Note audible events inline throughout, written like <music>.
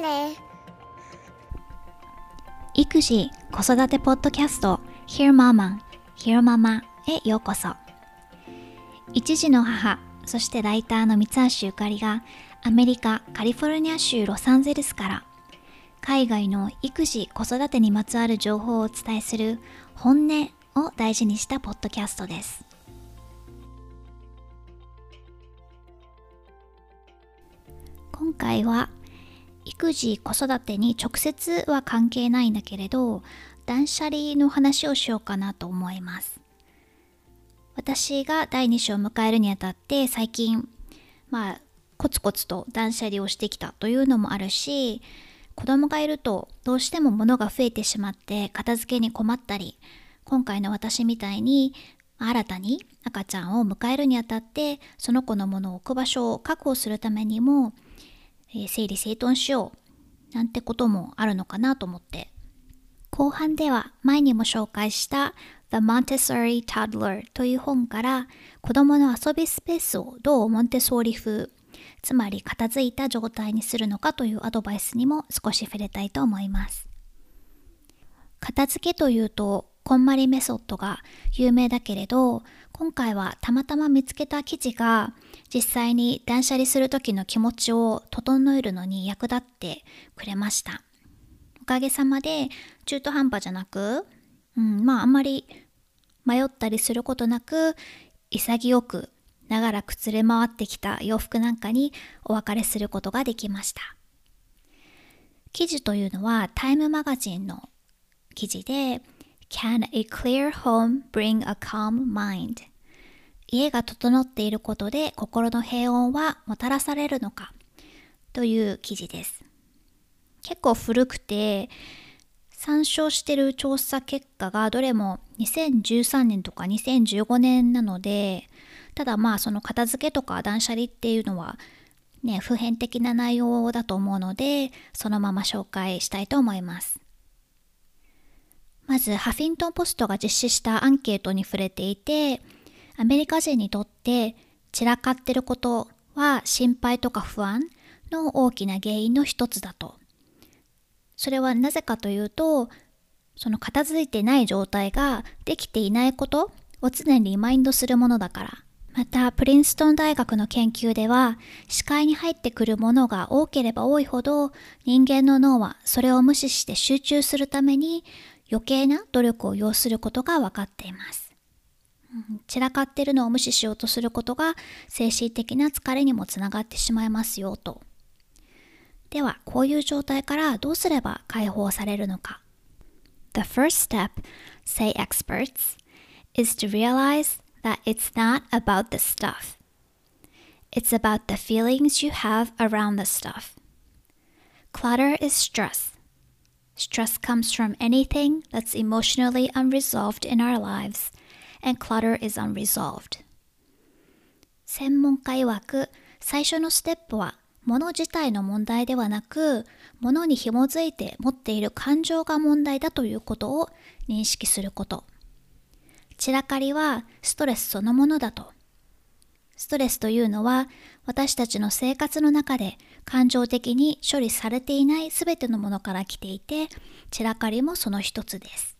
ね。育児・子育てポッドキャスト Hear Mama, Hear Mama へようこそ。一児の母、そしてライターの三橋ゆかりがアメリカ・カリフォルニア州ロサンゼルスから海外の育児・子育てにまつわる情報をお伝えする本音を大事にしたポッドキャストです。今回は育児子育てに直接は関係ないんだけれど断捨離の話をしようかなと思います。私が第2子を迎えるにあたって最近まあコツコツと断捨離をしてきたというのもあるし子供がいるとどうしても物が増えてしまって片付けに困ったり今回の私みたいに新たに赤ちゃんを迎えるにあたってその子のものを置く場所を確保するためにもえ、整理整頓しよう。なんてこともあるのかなと思って。後半では前にも紹介した The Montessori Toddler という本から子供の遊びスペースをどうモンテソーリ風つまり片付いた状態にするのかというアドバイスにも少し触れたいと思います。片付けというとこんまりメソッドが有名だけれど今回はたまたま見つけた記事が実際に断捨離する時の気持ちを整えるのに役立ってくれましたおかげさまで中途半端じゃなく、うん、まああんまり迷ったりすることなく潔く長らく連れ回ってきた洋服なんかにお別れすることができました記事というのはタイムマガジンの記事で Can a clear home bring a calm mind? 家が整っていることで心の平穏はもたらされるのかという記事です。結構古くて参照してる調査結果がどれも2013年とか2015年なのでただまあその片付けとか断捨離っていうのはね普遍的な内容だと思うのでそのまま紹介したいと思います。まずハフィントンポストが実施したアンケートに触れていてアメリカ人にとって散らかってることは心配とか不安の大きな原因の一つだと。それはなぜかというとその片付いてない状態ができていないことを常にリマインドするものだから。またプリンストン大学の研究では視界に入ってくるものが多ければ多いほど人間の脳はそれを無視して集中するために余計な努力を要することが分かっています。散らかってるのを無視しようとすることが精神的な疲れにもつながってしまいますよと。では、こういう状態からどうすれば解放されるのか。The first step, say experts, is to realize that it's not about the stuff. It's about the feelings you have around the stuff. Clutter is stress. Stress comes from anything that's emotionally unresolved in our lives, and clutter is unresolved. 専門家曰く最初のステップは物自体の問題ではなく物に紐づいて持っている感情が問題だということを認識すること。散らかりはストレスそのものだと。ストレスというのは私たちの生活の中で感情的に処理されていない全てのものから来ていて散らかりもその一つです。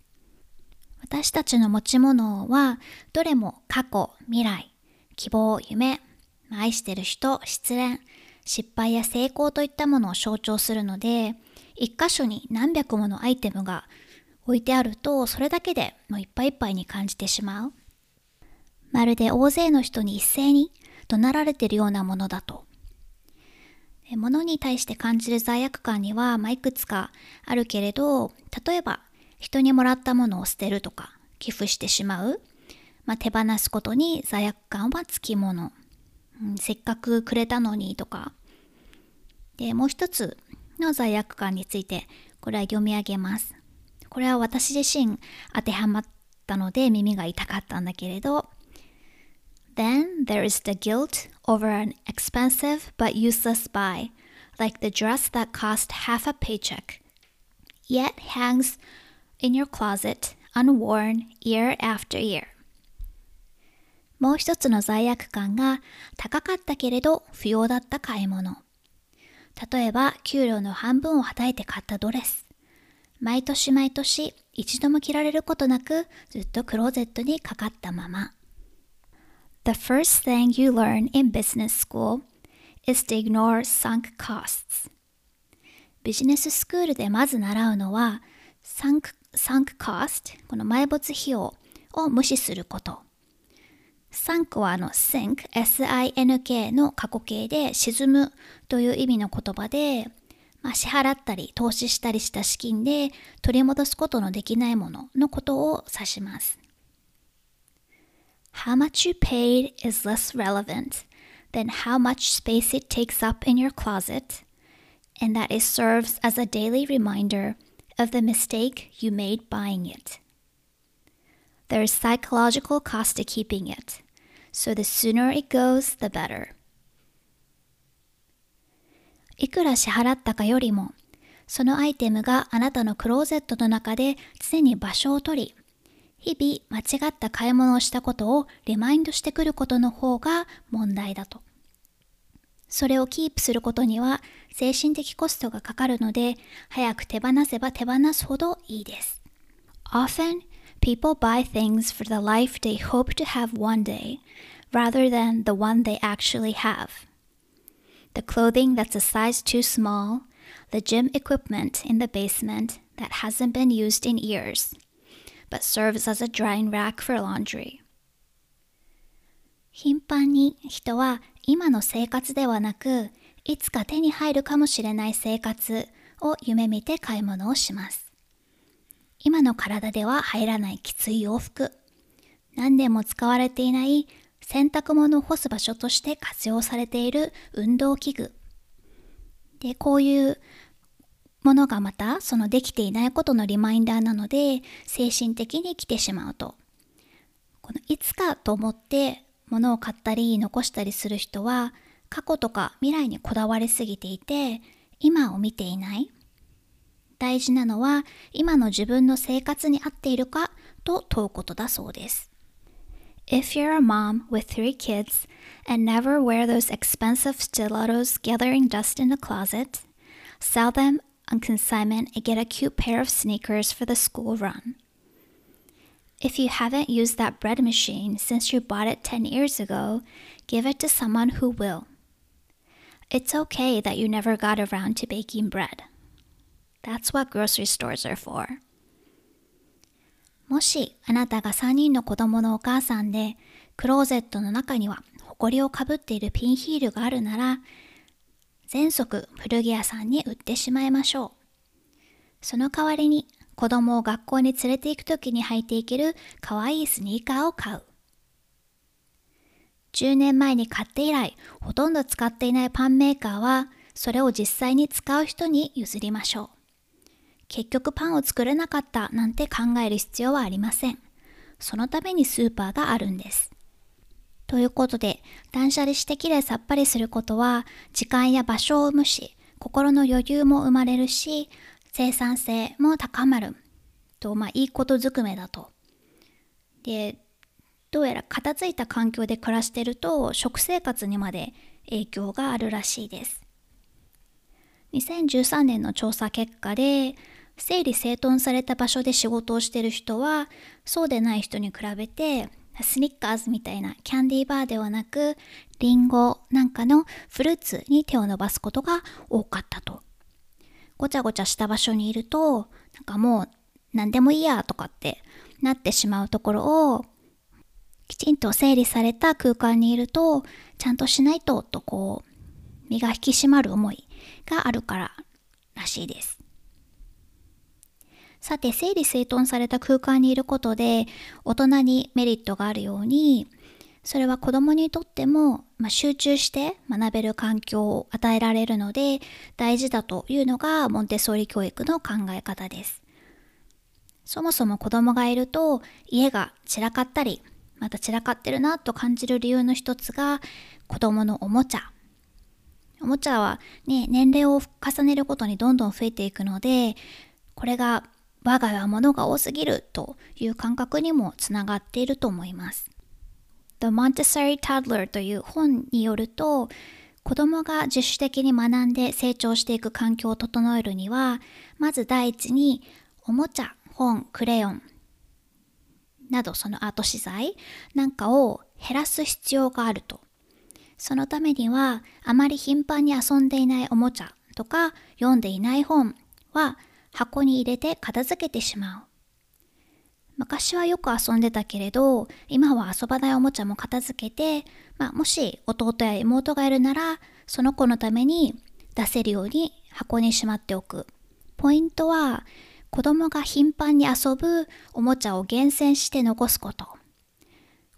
私たちの持ち物はどれも過去未来希望夢愛してる人失恋失敗や成功といったものを象徴するので一箇所に何百ものアイテムが置いてあるとそれだけでもういっぱいいっぱいに感じてしまうまるで大勢の人に一斉に怒鳴られてるようなものだと。物に対して感じる罪悪感には、まあ、いくつかあるけれど、例えば人にもらったものを捨てるとか寄付してしまう、まあ、手放すことに罪悪感はつきもの、うん、せっかくくれたのにとか。で、もう一つの罪悪感について、これは読み上げます。これは私自身当てはまったので耳が痛かったんだけれど、Then there is the guilt over an expensive but useless buy, like the dress that cost half a paycheck, yet hangs in your closet unworn year after year. もう一つの罪悪感が高かったけれど不要だった買い物。例えば、給料の半分をはたいて買ったドレス。毎年毎年一度も着られることなくずっとクローゼットにかかったまま。The first thing you learn in business school is to ignore sunk costs. ビジネススクールでまず習うのは sunk, sunk cost この埋没費用を無視すること。sunk はあの sink, s-i-n-k の過去形で沈むという意味の言葉で、まあ、支払ったり投資したりした資金で取り戻すことのできないもののことを指します。How much you paid is less relevant than how much space it takes up in your closet, and that it serves as a daily reminder of the mistake you made buying it. There is psychological cost to keeping it, so the sooner it goes, the better. いくら支払ったかよりも、そのアイテムがあなたのクローゼットの中で常に場所を取り、日々間違った買い物をしたことをリマインドしてくることの方が問題だと。それをキープすることには精神的コストがかかるので、早く手放せば手放すほどいいです。Often, people buy things for the life they hope to have one day, rather than the one they actually have. The clothing that's a size too small, the gym equipment in the basement that hasn't been used in years. but serves as a drying rack for laundry. 頻繁に人は今の生活ではなく、いつか手に入るかもしれない生活を夢見て買い物をします。今の体では入らないきつい洋服、何年も使われていない洗濯物を干す場所として活用されている運動器具。で、こういうものがまたそのできていないことのリマインダーなので精神的に来てしまうとこのいつかと思って物を買ったり残したりする人は過去とか未来にこだわりすぎていて今を見ていない大事なのは今の自分の生活に合っているかと問うことだそうです If you're a mom with three kids and never wear those expensive stilettos gathering dust in the closet, sell them on consignment and get a cute pair of sneakers for the school run. If you haven't used that bread machine since you bought it 10 years ago, give it to someone who will. It's okay that you never got around to baking bread. That's what grocery stores are for. もしあなたが3人の子供のお母さんでクローゼットの中にはホコリをかぶっているピンヒールがあるなら全足古着屋さんに売ってしまいましょう。その代わりに子供を学校に連れて行くときに履いていける可愛いスニーカーを買う。10年前に買って以来、ほとんど使っていないパンメーカーは、それを実際に使う人に譲りましょう。結局パンを作れなかったなんて考える必要はありません。そのためにスーパーがあるんです。ということで、断捨離してきれいさっぱりすることは、時間や場所を生むし、心の余裕も生まれるし、生産性も高まる。と、まあ、いいことずくめだと。で、どうやら片付いた環境で暮らしてると、食生活にまで影響があるらしいです。2013年の調査結果で、整理整頓された場所で仕事をしてる人は、そうでない人に比べてスニッカーズみたいなキャンディーバーではなく、リンゴなんかのフルーツに手を伸ばすことが多かったと。ごちゃごちゃした場所にいると、なんかもう何でもいいやとかってなってしまうところを、きちんと整理された空間にいると、ちゃんとしないととこう、身が引き締まる思いがあるかららしいです。さて、整理整頓された空間にいることで、大人にメリットがあるように、それは子供にとっても、まあ、集中して学べる環境を与えられるので大事だというのがモンテッソーリ教育の考え方です。そもそも子供がいると家が散らかったり、また散らかってるなと感じる理由の一つが子供のおもちゃ。おもちゃはね、年齢を重ねるごとにどんどん増えていくので、これが我が家は物が多すぎるという感覚にもつながっていると思います。The Montessori Toddler という本によると子供が自主的に学んで成長していく環境を整えるには、まず第一におもちゃ、本、クレヨンなどそのアート資材なんかを減らす必要があると。そのためにはあまり頻繁に遊んでいないおもちゃとか読んでいない本は箱に入れて片付けてしまう。昔はよく遊んでたけれど今は遊ばないおもちゃも片付けて、まあ、もし弟や妹がいるならその子のために出せるように箱にしまっておく。ポイントは子供が頻繁に遊ぶおもちゃを厳選して残すこと。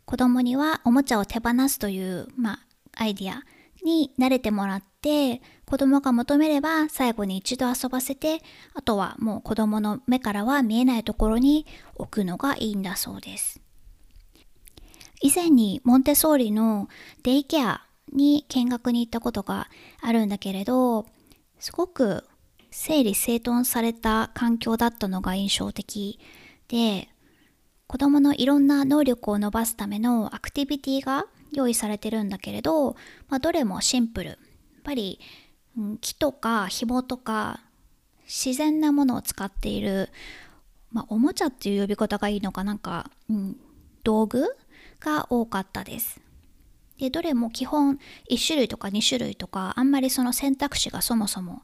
子供にはおもちゃを手放すという、まあ、アイディア。に慣れてもらって子供が求めれば最後に一度遊ばせてあとはもう子供の目からは見えないところに置くのがいいんだそうです。以前にモンテソーリのデイケアに見学に行ったことがあるんだけれどすごく整理整頓された環境だったのが印象的で子供のいろんな能力を伸ばすためのアクティビティが用意されてるんだけれど、まあ、どれもシンプル。やっぱり、うん、木とか紐とか自然なものを使っている、まあ、おもちゃっていう呼び方がいいのかなんか、うん、道具が多かったです。でどれも基本1種類とか2種類とかあんまりその選択肢がそもそも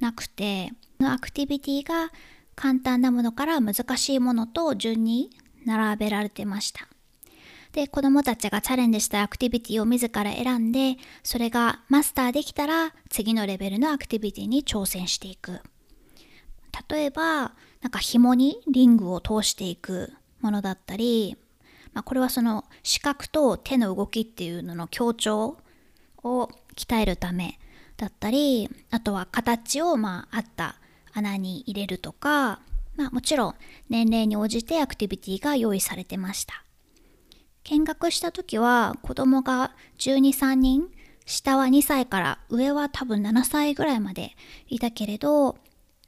なくてアクティビティが簡単なものから難しいものと順に並べられてました。で、子供たちがチャレンジしたアクティビティを自ら選んで、それがマスターできたら次のレベルのアクティビティに挑戦していく。例えば、なんか紐にリングを通していくものだったり、まあ、これはその視覚と手の動きっていうのの強調を鍛えるためだったり、あとは形をまああった穴に入れるとか、まあもちろん年齢に応じてアクティビティが用意されてました。見学した時は子供が12、3人、下は2歳から上は多分7歳ぐらいまでいたけれど、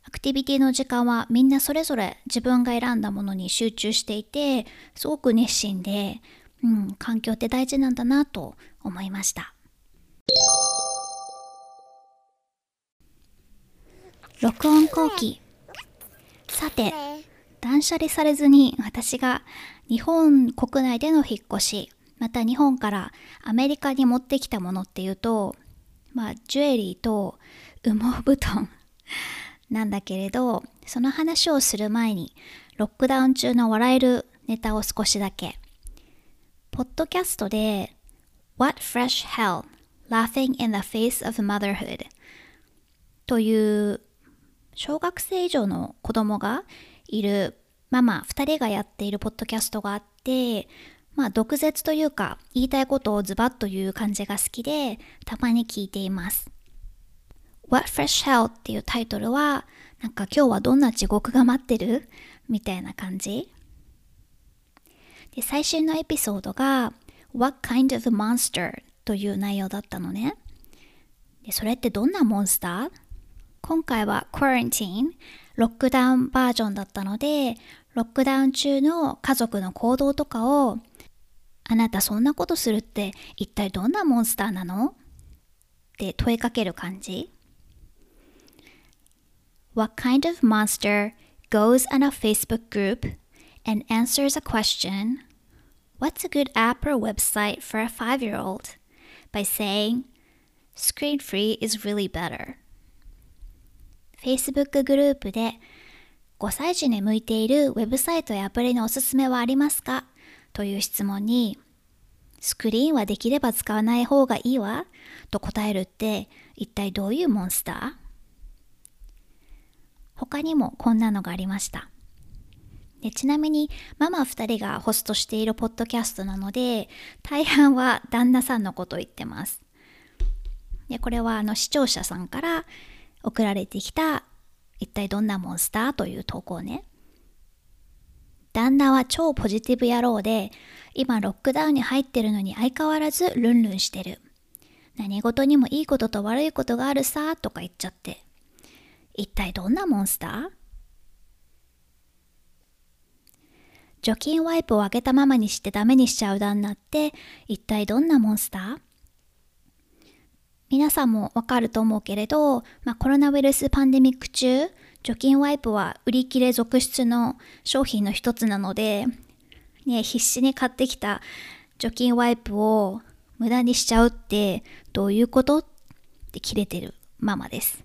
アクティビティの時間はみんなそれぞれ自分が選んだものに集中していて、すごく熱心で、うん、環境って大事なんだなと思いました。録音後期さて断捨離されずに私が日本国内での引っ越し、また日本からアメリカに持ってきたものっていうと、まあ、ジュエリーと羽毛布団 <laughs> なんだけれど、その話をする前に、ロックダウン中の笑えるネタを少しだけ。ポッドキャストで、What Fresh Hell Laughing in the Face of Motherhood という小学生以上の子供がいるママ2人がやっているポッドキャストがあって、まあ、毒舌というか、言いたいことをズバッという感じが好きで、たまに聞いています。What Fresh Hell っていうタイトルは、なんか今日はどんな地獄が待ってる？みたいな感じ。で、最新のエピソードが、What kind of monster? という内容だったのね。で、それってどんなモンスター？今回は Quarantine ロックダウンバージョンだったので、ロックダウン中の家族の行動とかを、あなたそんなことするって一体どんなモンスターなのって問いかける感じ What kind of monster goes on a Facebook group and answers a question What's a good app or website for a five-year-old? by saying Screen free is really better. Facebook グループで5歳児に向いているウェブサイトやアプリのおすすめはありますか？という質問にスクリーンはできれば使わない方がいいわ？と答えるって一体どういうモンスター？他にもこんなのがありました。でちなみにママ2人がホストしているポッドキャストなので大半は旦那さんのことを言ってます。でこれはあの視聴者さんから送られてきた一体どんなモンスターという投稿ね。旦那は超ポジティブ野郎で、今ロックダウンに入ってるのに相変わらずルンルンしてる。何事にもいいことと悪いことがあるさとか言っちゃって。一体どんなモンスター？除菌ワイプを開けたままにしてダメにしちゃう旦那って一体どんなモンスター？皆さんもわかると思うけれど、まあ、コロナウイルスパンデミック中、除菌ワイプは売り切れ続出の商品の一つなので、ね、必死に買ってきた除菌ワイプを無駄にしちゃうってどういうこと？って切れてるママです。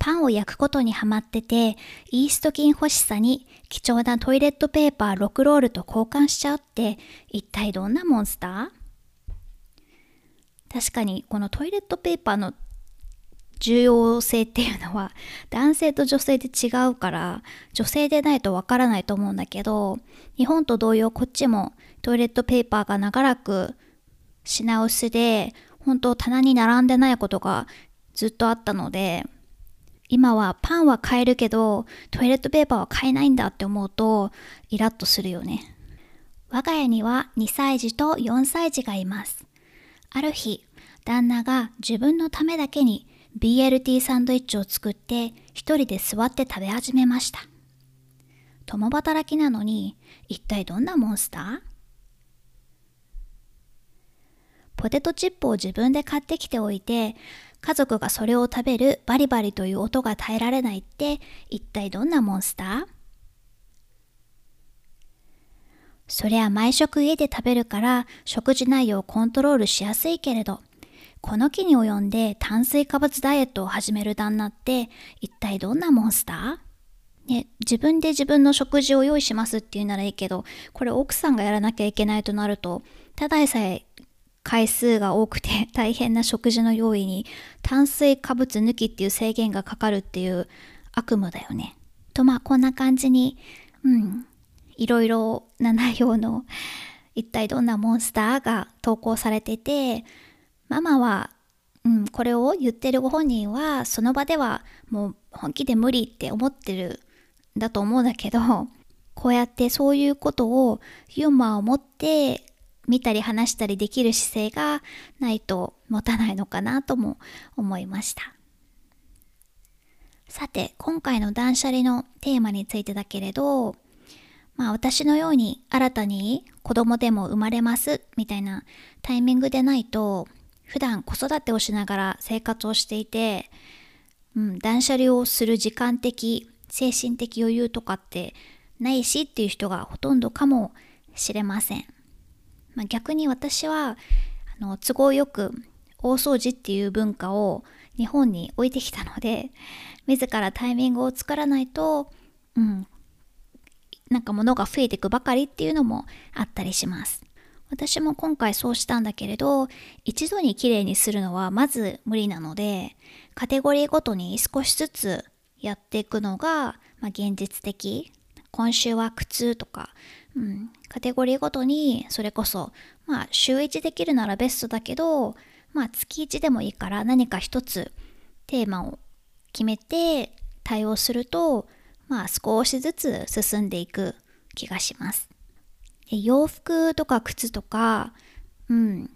パンを焼くことにハマってて、イースト菌欲しさに貴重なトイレットペーパー6ロールと交換しちゃうって一体どんなモンスター？確かにこのトイレットペーパーの重要性っていうのは <laughs> 男性と女性で違うから女性でないとわからないと思うんだけど日本と同様こっちもトイレットペーパーが長らく品薄で本当棚に並んでないことがずっとあったので今はパンは買えるけどトイレットペーパーは買えないんだって思うとイラッとするよね。我が家には2歳児と4歳児がいます。ある日、旦那が自分のためだけに BLT サンドイッチを作って一人で座って食べ始めました。共働きなのに一体どんなモンスター？ポテトチップを自分で買ってきておいて家族がそれを食べるバリバリという音が耐えられないって一体どんなモンスター？そりゃ毎食家で食べるから食事内容をコントロールしやすいけれど、この木に及んで炭水化物ダイエットを始める旦那って一体どんなモンスター？ね、自分で自分の食事を用意しますっていうならいいけど、これ奥さんがやらなきゃいけないとなると、ただでさえ回数が多くて <laughs> 大変な食事の用意に炭水化物抜きっていう制限がかかるっていう悪夢だよね。とまあこんな感じに、うん、いろいろな内容の一体どんなモンスターが投稿されててママは、うん、これを言ってるご本人はその場ではもう本気で無理って思ってるんだと思うんだけどこうやってそういうことをユーモアを持って見たり話したりできる姿勢がないと持たないのかなとも思いました。さて、今回の断捨離のテーマについてだけれど、まあ私のように新たに子供でも生まれますみたいなタイミングでないと普段子育てをしながら生活をしていて、うん、断捨離をする時間的精神的余裕とかってないしっていう人がほとんどかもしれません、まあ、逆に私はあの都合よく大掃除っていう文化を日本に置いてきたので自らタイミングを作らないと、うん、なんか物が増えていくばかりっていうのもあったりします。私も今回そうしたんだけれど、一度にきれいにするのはまず無理なので、カテゴリーごとに少しずつやっていくのが、まあ、現実的。今週は靴とか、うん、カテゴリーごとにそれこそ、まあ週1できるならベストだけど、まあ月1でもいいから何か一つテーマを決めて対応すると、まあ少しずつ進んでいく気がします。洋服とか靴とか、うん、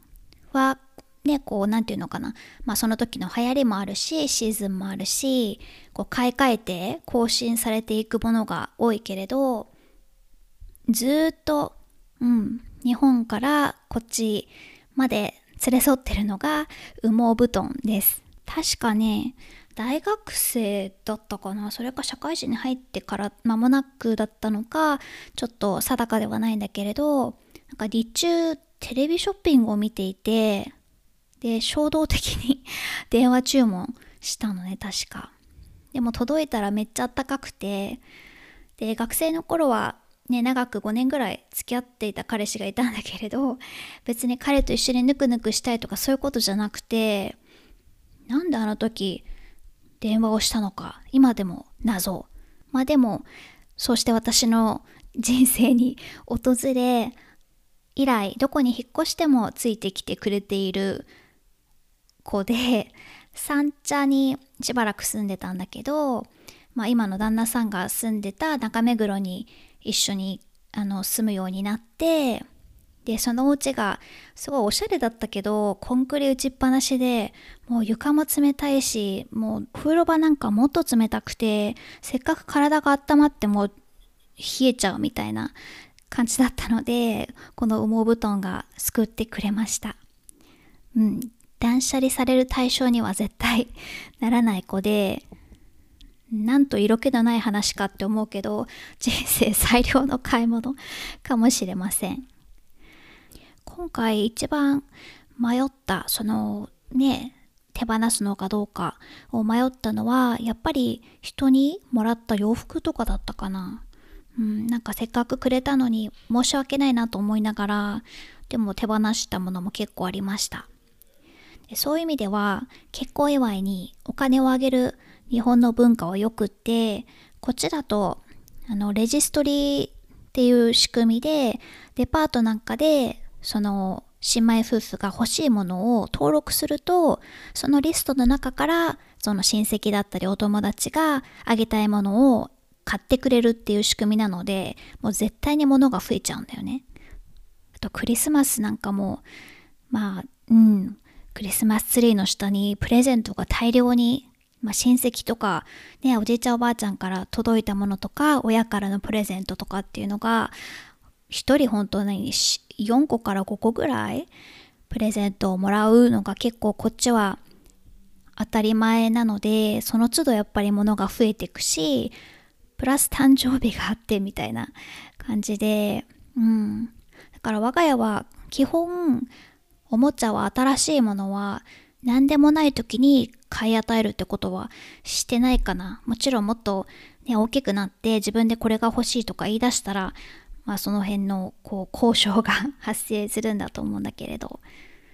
はね、こう、なんていうのかな。まあその時の流行りもあるし、シーズンもあるし、こう買い替えて更新されていくものが多いけれど、ずっと、うん、日本からこっちまで連れ添ってるのが羽毛布団です。確かね、大学生だったかな？それか社会人に入ってから間もなくだったのかちょっと定かではないんだけれどなんか日中テレビショッピングを見ていてで衝動的に <laughs> 電話注文したのね確か。でも届いたらめっちゃあったかくてで学生の頃はね長く5年ぐらい付き合っていた彼氏がいたんだけれど別に彼と一緒にぬくぬくしたいとかそういうことじゃなくてなんであの時電話をしたのか今でも謎。まあでもそうして私の人生に訪れ以来どこに引っ越してもついてきてくれている子で三茶にしばらく住んでたんだけど、まあ、今の旦那さんが住んでた中目黒に一緒にあの住むようになってで、そのお家がすごいおしゃれだったけど、コンクリ打ちっぱなしで、もう床も冷たいし、もう風呂場なんかもっと冷たくて、せっかく体が温まっても冷えちゃうみたいな感じだったので、この羽毛布団が救ってくれました。うん。断捨離される対象には絶対 <laughs> ならない子でなんと色気のない話かって思うけど人生最良の買い物かもしれません今回一番迷ったそのね手放すのかどうかを迷ったのはやっぱり人にもらった洋服とかだったかな。うん、なんかせっかくくれたのに申し訳ないなと思いながらでも手放したものも結構ありました。でそういう意味では結婚祝いにお金をあげる日本の文化はよくってこっちだとあのレジストリーっていう仕組みでデパートなんかでその姉妹夫婦が欲しいものを登録するとそのリストの中からその親戚だったりお友達があげたいものを買ってくれるっていう仕組みなのでもう絶対に物が増えちゃうんだよね。あとクリスマスなんかもまあうん。クリスマスツリーの下にプレゼントが大量に、まあ、親戚とか、ね、おじいちゃんおばあちゃんから届いたものとか親からのプレゼントとかっていうのが1人本当に4個から5個ぐらいプレゼントをもらうのが結構こっちは当たり前なのでその都度やっぱり物が増えていくしプラス誕生日があってみたいな感じで、うん。だから我が家は基本、おもちゃは新しいものは何でもない時に買い与えるってことはしてないかな。もちろんもっと、ね、大きくなって自分でこれが欲しいとか言い出したら、まあその辺のこう交渉が発生するんだと思うんだけれど。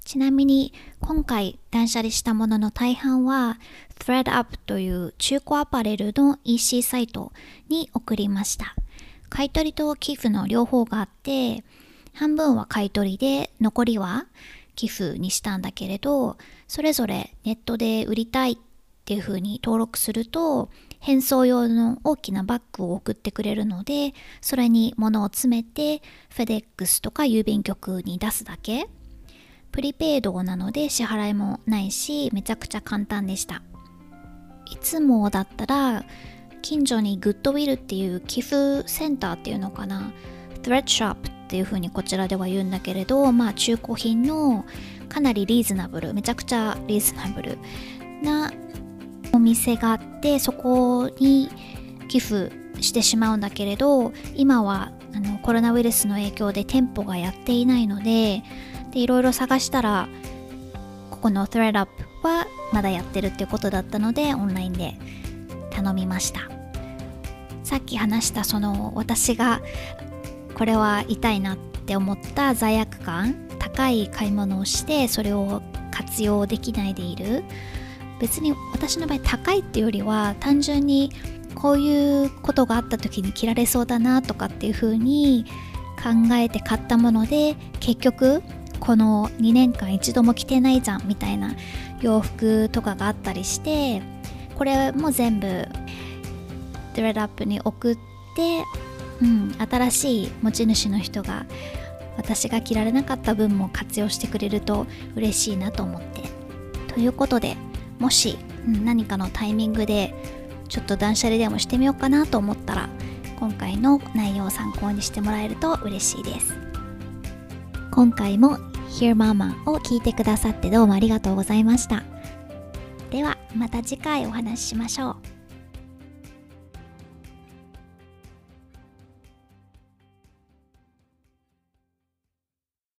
ちなみに今回断捨離したものの大半は ThreadUp という中古アパレルの EC サイトに送りました。買取と寄付の両方があって、半分は買取で残りは寄付にしたんだけれど、それぞれネットで売りたいっていう風に登録すると、変装用の大きなバッグを送ってくれるので、それに物を詰めて、FedEx とか郵便局に出すだけ。プリペイドなので支払いもないしめちゃくちゃ簡単でしたいつもだったら近所にグッドウィルっていう寄付センターっていうのかな Thread Shop っていう風にこちらでは言うんだけれどまあ中古品のかなりリーズナブルめちゃくちゃリーズナブルな店があってそこに寄付してしまうんだけれど今はあのコロナウイルスの影響で店舗がやっていないのででいろいろ探したらここの ThreadUp はまだやってるっていうことだったのでオンラインで頼みました。さっき話したその私がこれは痛いなって思った罪悪感高い買い物をしてそれを活用できないでいる別に私の場合高いっていうよりは単純にこういうことがあった時に着られそうだなとかっていう風に考えて買ったもので結局この2年間一度も着てないじゃんみたいな洋服とかがあったりしてこれも全部ドレッドアップに送って、うん、新しい持ち主の人が私が着られなかった分も活用してくれると嬉しいなと思って。ということでもし、うん、何かのタイミングでちょっと断捨離でもしてみようかなと思ったら今回の内容を参考にしてもらえると嬉しいです。今回も Hear Mama を聞いてくださってどうもありがとうございました。ではまた次回お話ししましょう。